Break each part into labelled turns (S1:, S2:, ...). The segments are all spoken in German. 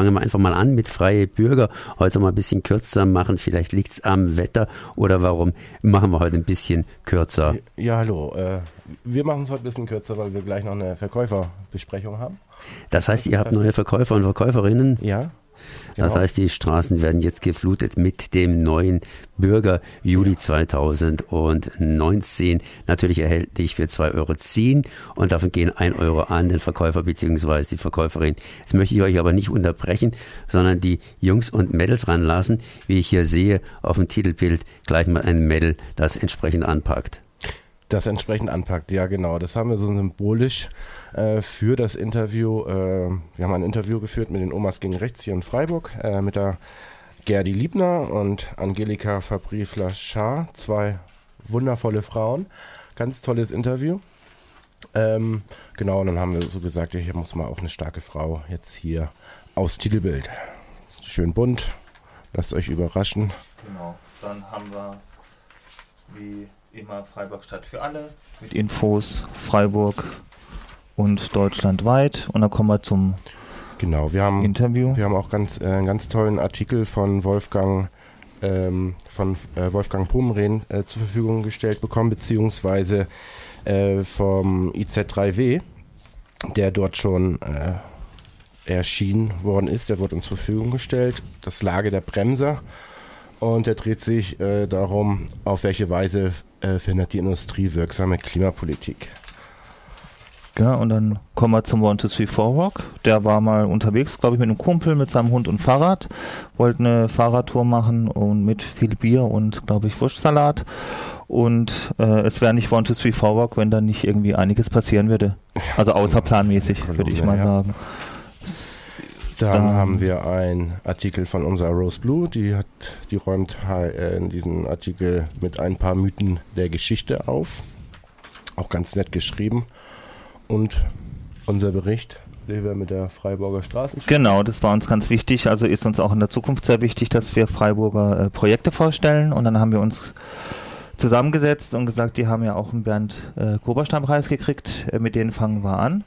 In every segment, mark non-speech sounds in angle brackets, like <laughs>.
S1: fangen wir einfach mal an mit Freie Bürger. Heute mal ein bisschen kürzer machen. Vielleicht liegt es am Wetter oder warum machen wir heute ein bisschen kürzer?
S2: Ja, hallo. Äh, wir machen es heute ein bisschen kürzer, weil wir gleich noch eine Verkäuferbesprechung haben.
S1: Das heißt, ihr habt neue Verkäufer und Verkäuferinnen?
S2: Ja,
S1: das
S2: Genau.
S1: heißt, die Straßen werden jetzt geflutet mit dem neuen Bürger Juli 2019. Natürlich erhältlich für 2,10 Euro und davon gehen 1 Euro an den Verkäufer bzw. die Verkäuferin. Jetzt möchte ich euch aber nicht unterbrechen, sondern die Jungs und Mädels ranlassen, wie ich hier sehe auf dem Titelbild, gleich mal ein Mädel, das entsprechend anpackt.
S2: Das entsprechend anpackt. Ja, genau. Das haben wir so symbolisch äh, für das Interview. Äh, wir haben ein Interview geführt mit den Omas gegen Rechts hier in Freiburg äh, mit der Gerdi Liebner und Angelika Fabri-Flachard. Zwei wundervolle Frauen. Ganz tolles Interview. Ähm, genau, und dann haben wir so gesagt, hier muss mal auch eine starke Frau jetzt hier aus Titelbild. Schön bunt. Lasst euch überraschen.
S3: Genau. Dann haben wir wie immer Freiburg Stadt für alle mit Infos Freiburg und deutschlandweit. Und dann kommen wir zum
S2: Genau, wir haben
S3: Interview.
S2: Wir haben auch ganz, äh, einen ganz tollen Artikel von Wolfgang ähm, von äh, Wolfgang Pumren äh, zur Verfügung gestellt bekommen, beziehungsweise äh, vom IZ3W, der dort schon äh, erschienen worden ist. Der wurde uns zur Verfügung gestellt. Das Lage der Bremser. Und der dreht sich äh, darum, auf welche Weise äh, verhindert die Industrie wirksame Klimapolitik.
S3: Ja, und dann kommen wir zum One to Three Four Rock. Der war mal unterwegs, glaube ich, mit einem Kumpel, mit seinem Hund und Fahrrad. Wollte eine Fahrradtour machen und mit viel Bier und, glaube ich, Wurstsalat. Und äh, es wäre nicht One to Three Four Rock, wenn da nicht irgendwie einiges passieren würde. Also außerplanmäßig, würde ich mal
S2: Ja. Dann
S3: Ähm.
S2: haben wir einen Artikel von unserer Rose Blue, die hat, die räumt äh, in diesem Artikel mit ein paar Mythen der Geschichte auf. Auch ganz nett geschrieben. Und unser Bericht, wir mit der Freiburger Straßen
S3: Genau, das war uns ganz wichtig. Also ist uns auch in der Zukunft sehr wichtig, dass wir Freiburger äh, Projekte vorstellen. Und dann haben wir uns zusammengesetzt und gesagt, die haben ja auch einen Bernd äh, Koberstein-Preis gekriegt. Äh, mit denen fangen wir an.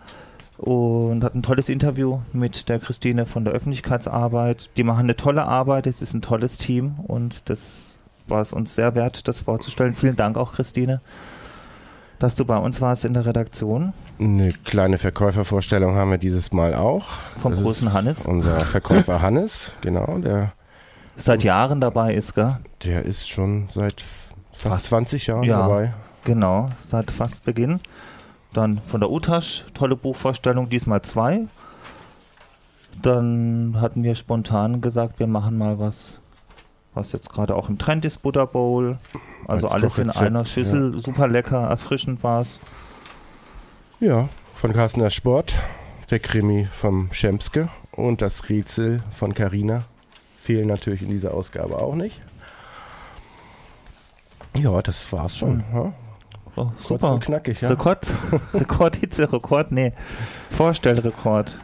S3: Und hatten ein tolles Interview mit der Christine von der Öffentlichkeitsarbeit. Die machen eine tolle Arbeit, es ist ein tolles Team und das war es uns sehr wert, das vorzustellen. Vielen Dank auch, Christine, dass du bei uns warst in der Redaktion.
S2: Eine kleine Verkäufervorstellung haben wir dieses Mal auch.
S3: Vom
S2: Das
S3: großen Hannes.
S2: Unser Verkäufer <laughs> Hannes, genau. Der,
S3: Seit Jahren dabei ist, gell?
S2: der ist schon seit fast
S3: Fast.
S2: 20 Jahren
S3: Ja.
S2: dabei.
S3: Genau, seit fast Beginn. Dann von der Utasch, tolle Buchvorstellung, diesmal zwei. Dann hatten wir spontan gesagt, wir machen mal was, was jetzt gerade auch im Trend ist, Butter Bowl. Also
S2: Als
S3: alles in einer Schüssel, super lecker, erfrischend war es.
S2: Ja, von Carstener Sport, der Krimi vom Schemske und das Rätsel von Carina fehlen natürlich in dieser Ausgabe auch nicht. Ja, das war's schon. Ja.
S3: Oh,
S2: Kurz
S3: super.
S2: und knackig, ja.
S3: Rekord, <laughs> Rekordhitze, Rekord, nee, Vorstellrekord.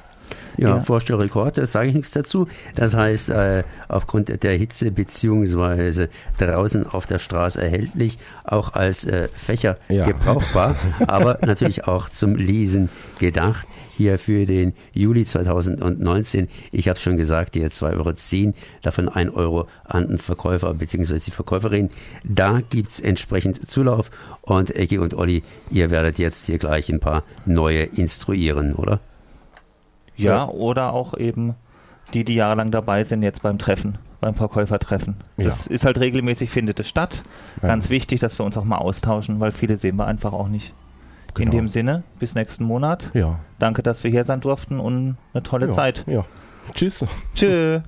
S1: Ja,
S3: Ja.
S1: Vorstellrekord, da sage ich nichts dazu. Das heißt, äh, aufgrund der Hitze beziehungsweise draußen auf der Straße erhältlich, auch als äh, Fächer
S2: Ja.
S1: gebrauchbar, <laughs> aber natürlich auch zum Lesen gedacht. Hier für den Juli 2019, ich habe schon gesagt, hier 2,10 Euro, davon 1 Euro an den Verkäufer bzw. die Verkäuferin. Da gibt's entsprechend Zulauf und Ecki und Olli, ihr werdet jetzt hier gleich ein paar neue instruieren, oder?
S3: Ja,
S2: Ja.
S3: oder auch eben die, die jahrelang dabei sind, jetzt beim Treffen, beim Verkäufertreffen. Das ist halt regelmäßig, findet es statt.
S2: Ja.
S3: Ganz wichtig, dass wir uns auch mal austauschen, weil viele sehen wir einfach auch nicht. In
S2: Genau.
S3: dem Sinne, bis nächsten Monat.
S2: Ja.
S3: Danke, dass wir hier sein durften und eine tolle
S2: ja.
S3: Zeit.
S2: Ja. Tschüss.
S3: Tschö.